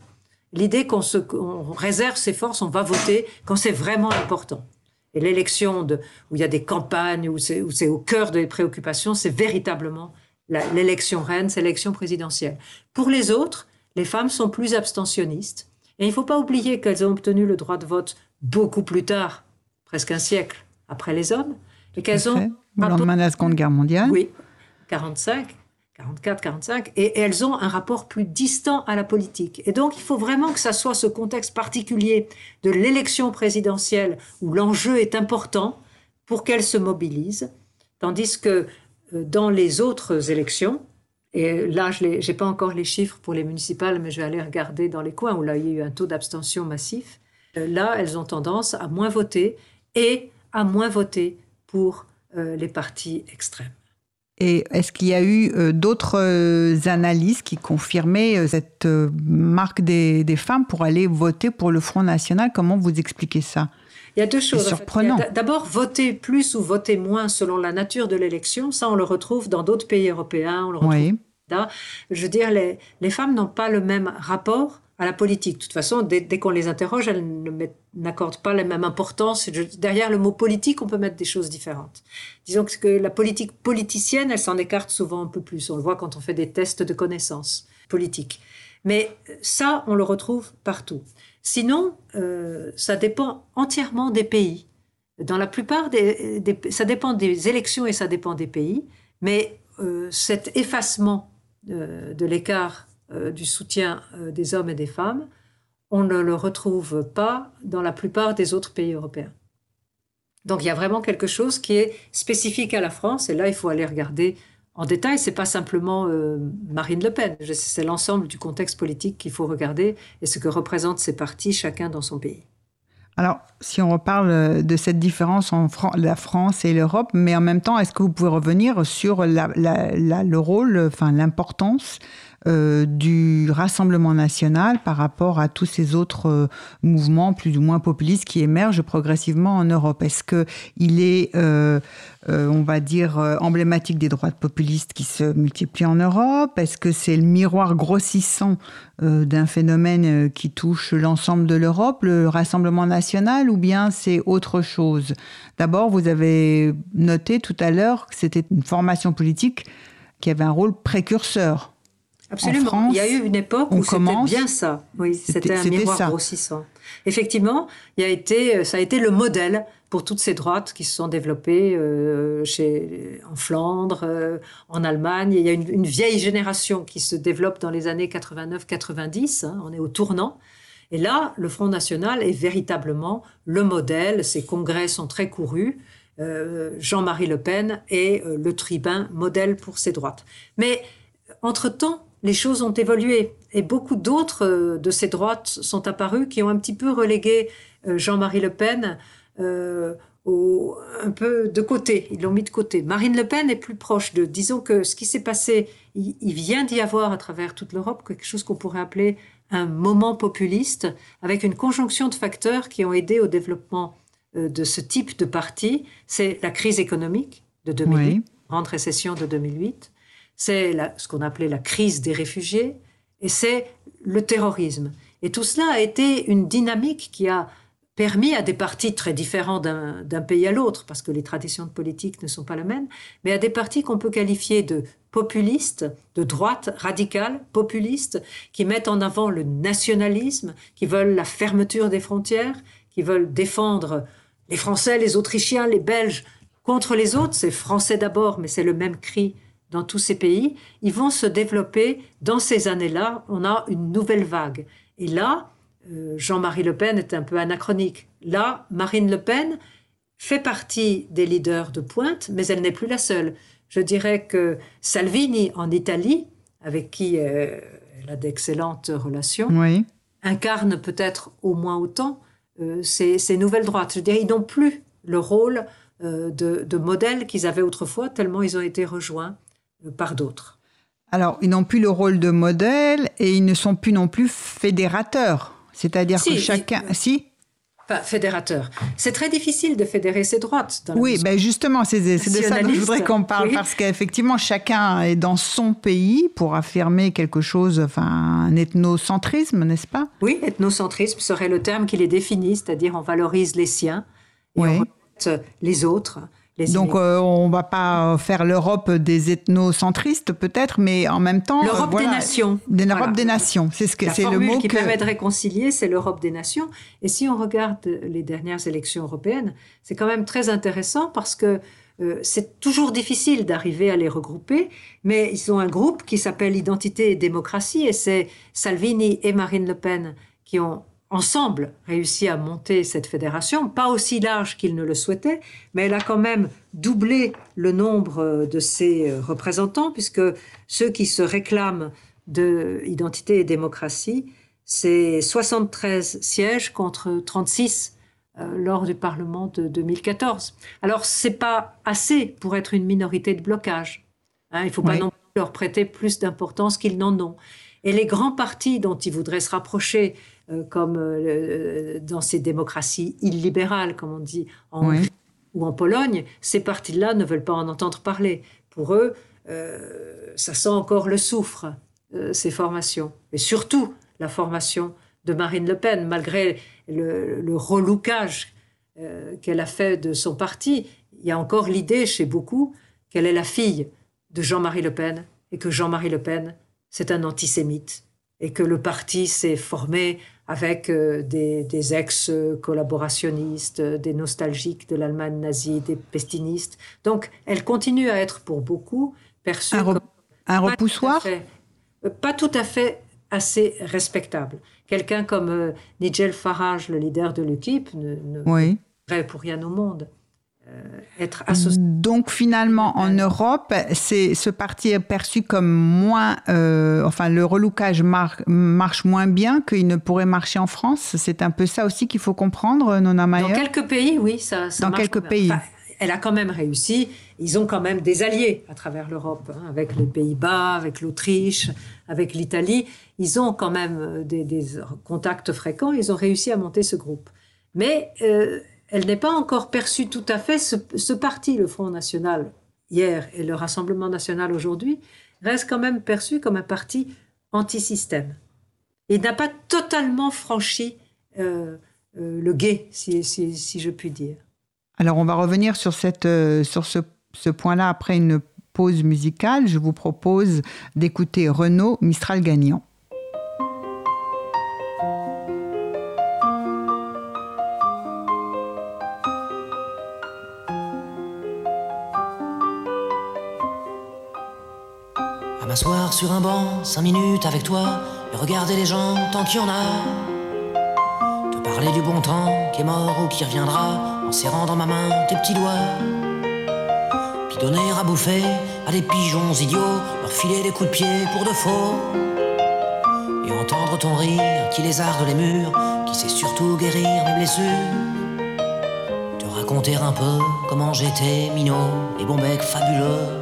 l'idée qu'on réserve ses forces, on va voter quand c'est vraiment important. Et l'élection où il y a des campagnes, où c'est au cœur des préoccupations, c'est véritablement l'élection reine, c'est l'élection présidentielle. Pour les autres, les femmes sont plus abstentionnistes. Et il ne faut pas oublier qu'elles ont obtenu le droit de vote beaucoup plus tard, presque un siècle après les hommes, et qu'elles ont... Au lendemain de la Seconde Guerre mondiale. Oui, 45, 44, 45, et elles ont un rapport plus distant à la politique. Et donc, il faut vraiment que ça soit ce contexte particulier de l'élection présidentielle où l'enjeu est important pour qu'elles se mobilisent, tandis que euh, dans les autres élections, et là, je n'ai pas encore les chiffres pour les municipales, mais je vais aller regarder dans les coins où là, il y a eu un taux d'abstention massif. Euh, là, elles ont tendance à moins voter et à moins voter pour euh, les partis extrêmes. Et est-ce qu'il y a eu d'autres analyses qui confirmaient cette marque des, des, femmes pour aller voter pour le Front National? Comment vous expliquez ça? Il y a deux choses. surprenant. D'abord, voter plus ou voter moins selon la nature de l'élection, ça on le retrouve dans d'autres pays européens, on le retrouve oui. Je veux dire, les, les femmes n'ont pas le même rapport à la politique. De toute façon, dès, qu'on les interroge, elles n'accordent pas la même importance. derrière le mot politique, on peut mettre des choses différentes. Disons que la politique politicienne, elle s'en écarte souvent un peu plus. On le voit quand on fait des tests de connaissances politiques. Mais ça, on le retrouve partout. Sinon, euh, ça dépend entièrement des pays. Dans la plupart des, ça dépend des élections et ça dépend des pays, mais euh, cet effacement euh, de l'écart du soutien des hommes et des femmes, on ne le retrouve pas dans la plupart des autres pays européens. Donc il y a vraiment quelque chose qui est spécifique à la France, et là il faut aller regarder en détail, c'est pas simplement euh, Marine Le Pen, c'est l'ensemble du contexte politique qu'il faut regarder et ce que représentent ces partis chacun dans son pays. Alors, si on reparle euh, de cette différence entre la France et l'Europe, mais en même temps, est-ce que vous pouvez revenir sur le rôle, enfin l'importance euh, du Rassemblement national par rapport à tous ces autres euh, mouvements plus ou moins populistes qui émergent progressivement en Europe. Est-ce qu'il est, euh, on va dire, emblématique des droites populistes qui se multiplient en Europe? Est-ce que c'est le miroir grossissant d'un phénomène qui touche l'ensemble de l'Europe, le Rassemblement national, ou bien c'est autre chose? D'abord, vous avez noté tout à l'heure que c'était une formation politique qui avait un rôle précurseur Absolument. Il y a eu une époque où c'était bien ça. Oui, c'était un miroir grossissant. Effectivement, il a été, ça a été le modèle pour toutes ces droites qui se sont développées euh, chez, en Flandre, euh, en Allemagne. Il y a une, vieille génération qui se développe dans les années 89-90. Hein, on est au tournant. Et là, le Front National est véritablement le modèle. Ses congrès sont très courus. Euh, Jean-Marie Le Pen est le tribun modèle pour ces droites. Mais entre-temps, les choses ont évolué et beaucoup d'autres de ces droites sont apparues qui ont un petit peu relégué Jean-Marie Le Pen euh, au, un peu de côté. Ils l'ont mis de côté. Marine Le Pen est plus proche de. Disons que ce qui s'est passé, il, vient d'y avoir à travers toute l'Europe quelque chose qu'on pourrait appeler un moment populiste, avec une conjonction de facteurs qui ont aidé au développement euh, de ce type de parti. C'est la crise économique de 2008, grande récession de 2008. C'est ce qu'on appelait la crise des réfugiés. Et c'est le terrorisme. Et tout cela a été une dynamique qui a permis à des partis très différents d'un pays à l'autre, parce que les traditions de politique ne sont pas les mêmes, mais à des partis qu'on peut qualifier de populistes, de droite radicale, populistes, qui mettent en avant le nationalisme, qui veulent la fermeture des frontières, qui veulent défendre les Français, les Autrichiens, les Belges contre les autres. C'est français d'abord, mais c'est le même cri dans tous ces pays. Ils vont se développer dans ces années-là. On a une nouvelle vague. Et là, euh, Jean-Marie Le Pen est un peu anachronique. Là, Marine Le Pen fait partie des leaders de pointe, mais elle n'est plus la seule. Je dirais que Salvini en Italie, avec qui euh, elle a d'excellentes relations, incarne peut-être au moins autant euh, ces, nouvelles droites. Je dirais, ils n'ont plus le rôle de, de modèle qu'ils avaient autrefois, tellement ils ont été rejoints par d'autres. Alors, ils n'ont plus le rôle de modèle et ils ne sont plus non plus fédérateurs. C'est-à-dire que chacun. Si Pas fédérateur. C'est très difficile de fédérer ses droites. oui, ben justement, c'est de ça que je voudrais qu'on parle, parce qu'effectivement, chacun est dans son pays pour affirmer quelque chose, enfin, un ethnocentrisme, n'est-ce pas? Oui, ethnocentrisme serait le terme qui les définit, c'est-à-dire on valorise les siens et on rejette les autres. Donc euh, on va pas faire l'Europe des ethnocentristes peut-être, mais en même temps euh, l'Europe des nations. L'Europe des nations, c'est ce que c'est le mot qui que... permet de réconcilier, c'est l'Europe des nations. Et si on regarde les dernières élections européennes, c'est quand même très intéressant parce que euh, c'est toujours difficile d'arriver à les regrouper, mais ils ont un groupe qui s'appelle Identité et démocratie, et c'est Salvini et Marine Le Pen qui ont ensemble réussi à monter cette fédération, pas aussi large qu'il ne le souhaitait, mais elle a quand même doublé le nombre de ses représentants, puisque ceux qui se réclament de identité et démocratie, c'est 73 sièges contre 36 euh, lors du Parlement de 2014. Alors, c'est pas assez pour être une minorité de blocage. Hein, il ne faut pas non plus leur prêter plus d'importance qu'ils n'en ont. Et les grands partis dont ils voudraient se rapprocher, comme euh, dans ces démocraties illibérales, comme on dit en Hongrie ou en Pologne, ces partis-là ne veulent pas en entendre parler. Pour eux, euh, ça sent encore le soufre, ces formations. Et surtout la formation de Marine Le Pen, malgré le, le relookage qu'elle a fait de son parti, il y a encore l'idée chez beaucoup qu'elle est la fille de Jean-Marie Le Pen et que Jean-Marie Le Pen, c'est un antisémite et que le parti s'est formé avec euh, des, ex-collaborationnistes, des nostalgiques de l'Allemagne nazie, des pestinistes. Donc, elle continue à être pour beaucoup perçue un, comme un repoussoir euh, pas tout à fait assez respectable. Quelqu'un comme euh, Nigel Farage, le leader de l'UKIP, ne, ne oui. pour rien au monde. Euh, être associé. Donc finalement, en Europe, c'est ce parti est perçu comme moins, euh, enfin le relookage marche moins bien qu'il ne pourrait marcher en France. C'est un peu ça aussi qu'il faut comprendre, Nona Mayer? Dans quelques pays, oui, ça. ça Dans quelques pays. elle a quand même réussi. Ils ont quand même des alliés à travers l'Europe, hein, avec les Pays-Bas, avec l'Autriche, avec l'Italie. Ils ont quand même euh, des, contacts fréquents. Ils ont réussi à monter ce groupe. Mais elle n'est pas encore perçue tout à fait. Ce, parti, le Front National, hier, et le Rassemblement National aujourd'hui, reste quand même perçu comme un parti anti-système. Il n'a pas totalement franchi euh, euh, le guet, si, je puis dire. Alors, on va revenir sur, cette, euh, sur ce, point-là après une pause musicale, je vous propose d'écouter Renaud Mistral gagnant. Sur un banc, cinq minutes avec toi, et regarder les gens tant qu'il y en a. Te parler du bon temps qui est mort ou qui reviendra, en serrant dans ma main tes petits doigts. Puis donner à bouffer à des pigeons idiots, leur filer des coups de pied pour de faux. Et entendre ton rire qui lézarde les murs, qui sait surtout guérir mes blessures. Te raconter un peu comment j'étais minot et bon bec fabuleux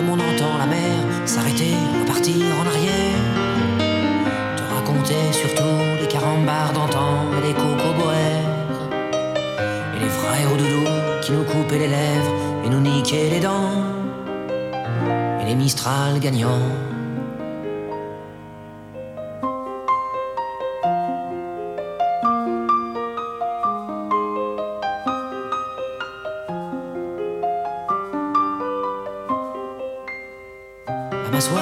comme on entend la mer s'arrêter, repartir en arrière. Te raconter surtout les carambars d'antan et les cocoboères. Et les vrais hauts doudous qui nous coupaient les lèvres et nous niquaient les dents. Et les Mistral gagnants.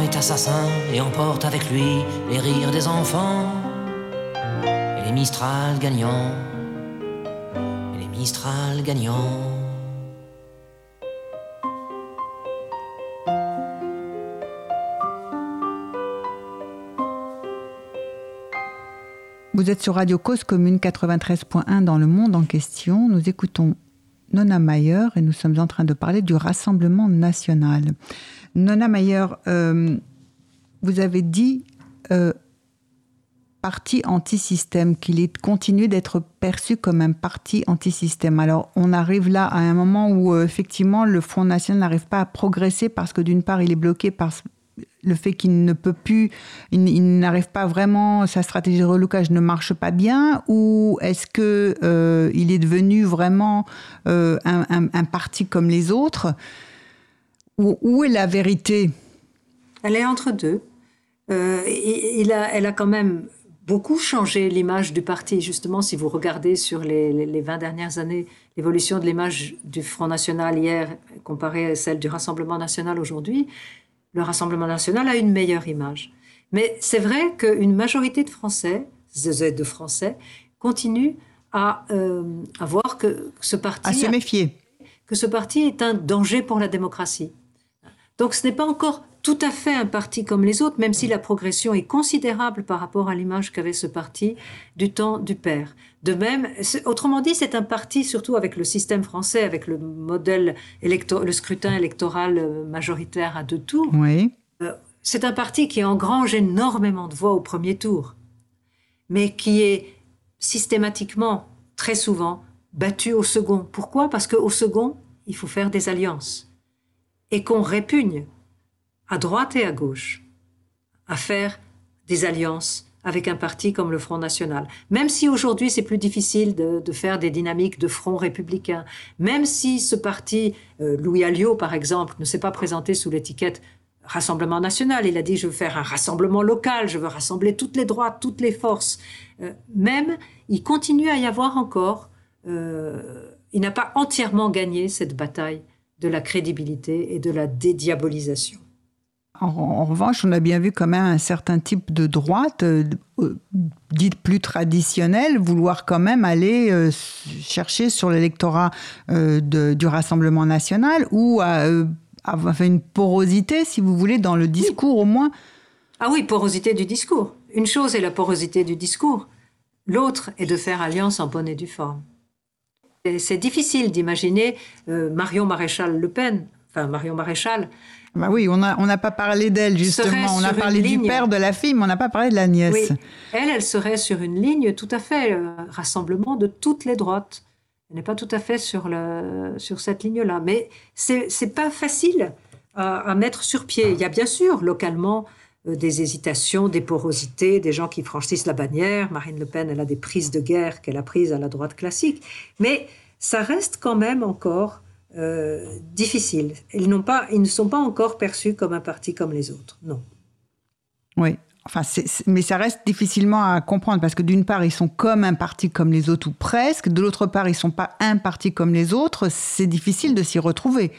est assassin et emporte avec lui les rires des enfants et les Mistral gagnants. Et les Mistral gagnants. Vous êtes sur Radio Cause Commune 93.1 dans le monde en question. Nous écoutons Nona Mayer et nous sommes en train de parler du Rassemblement national. Nona Mayer, euh, vous avez dit euh, parti anti-système, qu'il est continué d'être perçu comme un parti anti-système. Alors on arrive là à un moment où euh, effectivement le Front National n'arrive pas à progresser parce que d'une part il est bloqué par le fait qu'il ne peut plus, il, n'arrive pas vraiment, sa stratégie de relocage ne marche pas bien, ou est-ce que il est devenu vraiment un, un, parti comme les autres? Où, est la vérité? Elle est entre deux. Euh, il a, elle a quand même beaucoup changé l'image du parti. Justement, si vous regardez sur les, les 20 dernières années, l'évolution de l'image du Front National hier comparée à celle du Rassemblement National aujourd'hui, le Rassemblement National a une meilleure image. Mais c'est vrai qu'une majorité de Français, de Français, continue à, euh, à voir que ce parti... À se méfier. Que ce parti est un danger pour la démocratie. Donc ce n'est pas encore tout à fait un parti comme les autres, même si la progression est considérable par rapport à l'image qu'avait ce parti du temps du père. De même, autrement dit, c'est un parti, surtout avec le système français, avec le modèle le scrutin électoral euh, majoritaire à deux tours. Oui. Euh, c'est un parti qui engrange énormément de voix au premier tour, mais qui est systématiquement, très souvent, battu au second. Pourquoi? Parce qu'au second, il faut faire des alliances et qu'on répugne à droite et à gauche à faire des alliances avec un parti comme le Front National. Même si aujourd'hui c'est plus difficile de, faire des dynamiques de front républicain, même si ce parti, euh, Louis Alliot par exemple, ne s'est pas présenté sous l'étiquette Rassemblement national, il a dit je veux faire un rassemblement local, je veux rassembler toutes les droites, toutes les forces. Euh, même, il continue à y avoir encore, euh, il n'a pas entièrement gagné cette bataille de la crédibilité et de la dédiabolisation. En, revanche, on a bien vu quand même un certain type de droite, euh, euh, dite plus traditionnelle, vouloir quand même aller euh, chercher sur l'électorat du Rassemblement national ou enfin, une porosité, si vous voulez, dans le discours au moins. Ah oui, porosité du discours. Une chose est la porosité du discours, l'autre est de faire alliance en bonne et due forme. C'est difficile d'imaginer euh, Marion Maréchal Le Pen, enfin Marion Maréchal. Bah oui, on n'a on pas parlé d'elle justement. On a parlé du père de la fille, mais on n'a pas parlé de la nièce. Oui. Elle, elle serait sur une ligne tout à fait euh, rassemblement de toutes les droites. Elle n'est pas tout à fait sur, le, sur cette ligne-là. Mais c'est n'est pas facile à, à, mettre sur pied. Il y a bien sûr localement des hésitations, des porosités, des gens qui franchissent la bannière. Marine Le Pen, elle a des prises de guerre qu'elle a prises à la droite classique. Mais ça reste quand même encore euh, difficile. Ils, pas, ils ne sont pas encore perçus comme un parti comme les autres. Non. Oui. Enfin, mais ça reste difficilement à comprendre parce que d'une part, ils sont comme un parti comme les autres ou presque. De l'autre part, ils sont pas un parti comme les autres. C'est difficile de s'y retrouver.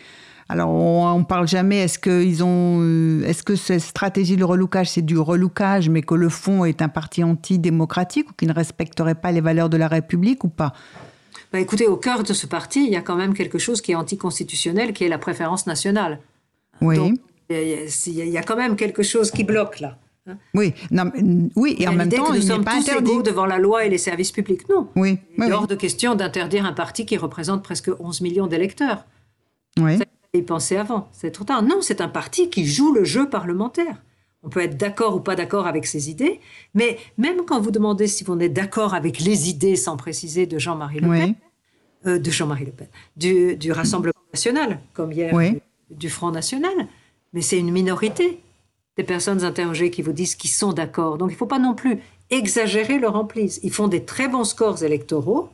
Alors, on, ne parle jamais, est-ce qu'ils ont, euh, est-ce que cette stratégie de relookage, c'est du relookage, mais que le fond est un parti antidémocratique ou qui ne respecterait pas les valeurs de la République ou pas? Bah, Écoutez, au cœur de ce parti, il y a quand même quelque chose qui est anticonstitutionnel, qui est la préférence nationale. Oui. il y, a quand même quelque chose qui bloque là. Oui, non, oui, et en même temps, nous sommes tous égaux devant la loi et les services publics. Non. Oui. Il est hors de question d'interdire un parti qui représente presque 11 millions d'électeurs. Oui y penser avant. C'est trop tard. Non, c'est un parti qui joue le jeu parlementaire. On peut être d'accord ou pas d'accord avec ses idées, mais même quand vous demandez si on est d'accord avec les idées, sans préciser, de Jean-Marie Le Pen, euh, de Jean-Marie Le Pen, du, Rassemblement national, comme hier, du, Front national, mais c'est une minorité des personnes interrogées qui vous disent qu'ils sont d'accord. Donc il ne faut pas non plus exagérer leur emprise. Ils font des très bons scores électoraux,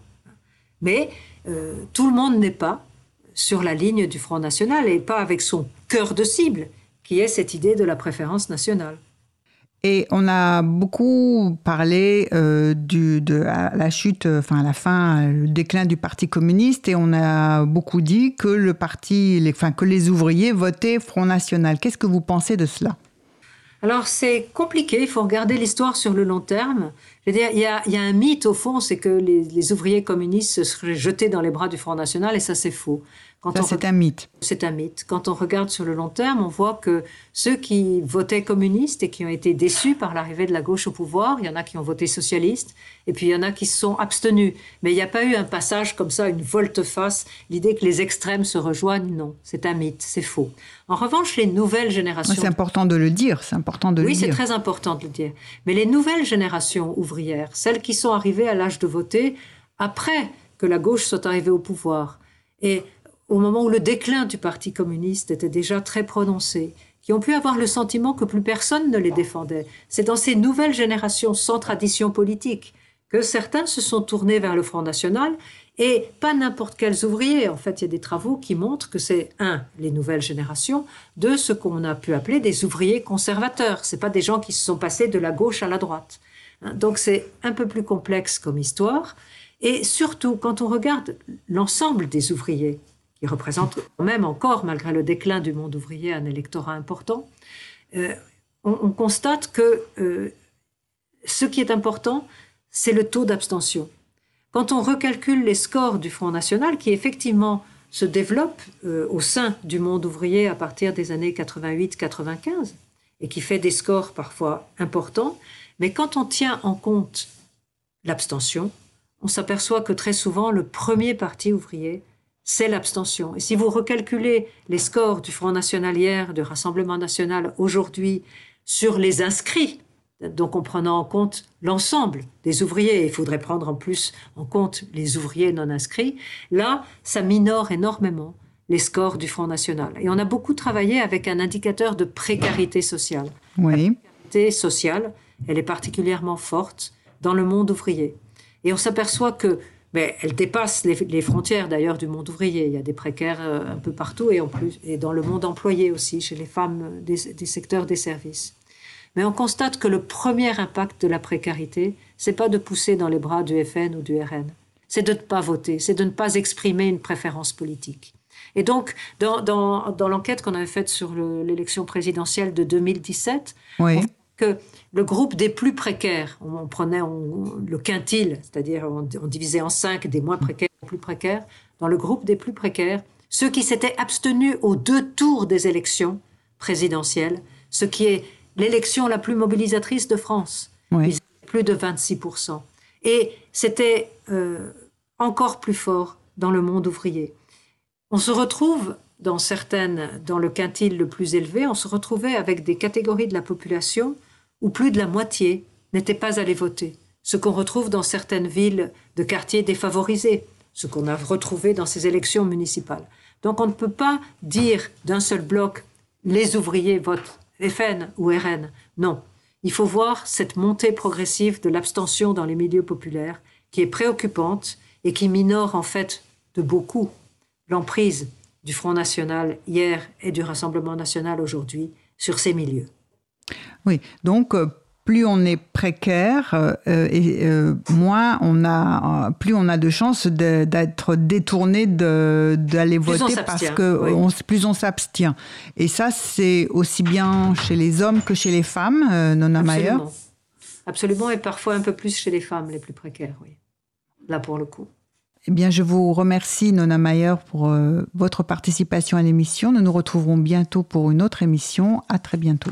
mais euh, tout le monde n'est pas sur la ligne du Front National et pas avec son cœur de cible, qui est cette idée de la préférence nationale. Et on a beaucoup parlé euh, de la chute, enfin la fin, le déclin du Parti communiste, et on a beaucoup dit que le parti, enfin, que les ouvriers votaient Front National. Qu'est-ce que vous pensez de cela? Alors c'est compliqué, il faut regarder l'histoire sur le long terme. Je dire, il y a, un mythe au fond, c'est que les, ouvriers communistes se seraient jetés dans les bras du Front National, et ça c'est faux. Quand c'est un mythe. C'est un mythe. Quand on regarde sur le long terme, on voit que ceux qui votaient communistes et qui ont été déçus par l'arrivée de la gauche au pouvoir, il y en a qui ont voté socialiste, et puis il y en a qui se sont abstenus. Mais il n'y a pas eu un passage comme ça, une volte-face, l'idée que les extrêmes se rejoignent, non, c'est un mythe, c'est faux. En revanche, les nouvelles générations... C'est important de le dire, c'est important de le dire. Oui, c'est très important de le dire. Mais les nouvelles générations ouvrières, celles qui sont arrivées à l'âge de voter après que la gauche soit arrivée au pouvoir, et au moment où le déclin du Parti communiste était déjà très prononcé, qui ont pu avoir le sentiment que plus personne ne les défendait. C'est dans ces nouvelles générations sans tradition politique que certains se sont tournés vers le Front National et pas n'importe quels ouvriers. En fait, il y a des travaux qui montrent que c'est un, les nouvelles générations, deux, ce qu'on a pu appeler des ouvriers conservateurs. C'est pas des gens qui se sont passés de la gauche à la droite. Hein, donc c'est un peu plus complexe comme histoire. Et surtout, quand on regarde l'ensemble des ouvriers, il représente quand même encore, malgré le déclin du monde ouvrier, un électorat important, euh, on, constate que euh, ce qui est important, c'est le taux d'abstention. Quand on recalcule les scores du Front National, qui effectivement se développent euh, au sein du monde ouvrier à partir des années 88-95, et qui fait des scores parfois importants, mais quand on tient en compte l'abstention, on s'aperçoit que très souvent le premier parti ouvrier c'est l'abstention. Et si vous recalculez les scores du Front National hier, du Rassemblement National aujourd'hui sur les inscrits, donc en prenant en compte l'ensemble des ouvriers, il faudrait prendre en plus en compte les ouvriers non inscrits, là, ça minore énormément les scores du Front National. Et on a beaucoup travaillé avec un indicateur de précarité sociale. Oui. La précarité sociale, elle est particulièrement forte dans le monde ouvrier. Et on s'aperçoit que mais elle dépasse les, frontières d'ailleurs du monde ouvrier. Il y a des précaires euh, un peu partout et en plus et dans le monde employé aussi, chez les femmes des, secteurs des services. Mais on constate que le premier impact de la précarité, c'est pas de pousser dans les bras du FN ou du RN, c'est de ne pas voter, c'est de ne pas exprimer une préférence politique. Et donc, dans, dans, dans l'enquête qu'on avait faite sur l'élection présidentielle de 2017, oui. que le groupe des plus précaires, on, prenait le quintile, c'est-à-dire on, divisait en cinq des moins précaires aux plus précaires. Dans le groupe des plus précaires, ceux qui s'étaient abstenus aux deux tours des élections présidentielles, ce qui est l'élection la plus mobilisatrice de France. Plus de 26%. Et c'était euh, encore plus fort dans le monde ouvrier. On se retrouve dans certaines, dans le quintile le plus élevé, on se retrouvait avec des catégories de la population où plus de la moitié n'étaient pas allés voter. Ce qu'on retrouve dans certaines villes de quartiers défavorisés, ce qu'on a retrouvé dans ces élections municipales. Donc on ne peut pas dire d'un seul bloc les ouvriers votent FN ou RN. Non. Il faut voir cette montée progressive de l'abstention dans les milieux populaires qui est préoccupante et qui minore en fait de beaucoup l'emprise du Front National hier et du Rassemblement National aujourd'hui sur ces milieux. Oui, donc euh, plus on est précaire euh, et euh, moins on a, plus on a de chances d'être détourné d'aller voter parce que plus on s'abstient. Et ça, c'est aussi bien chez les hommes que chez les femmes, Nona Mayer. Absolument, et parfois un peu plus chez les femmes les plus précaires, oui. Là pour le coup. Eh bien, je vous remercie, Nona Mayer, pour euh, votre participation à l'émission. Nous nous retrouverons bientôt pour une autre émission. À très bientôt.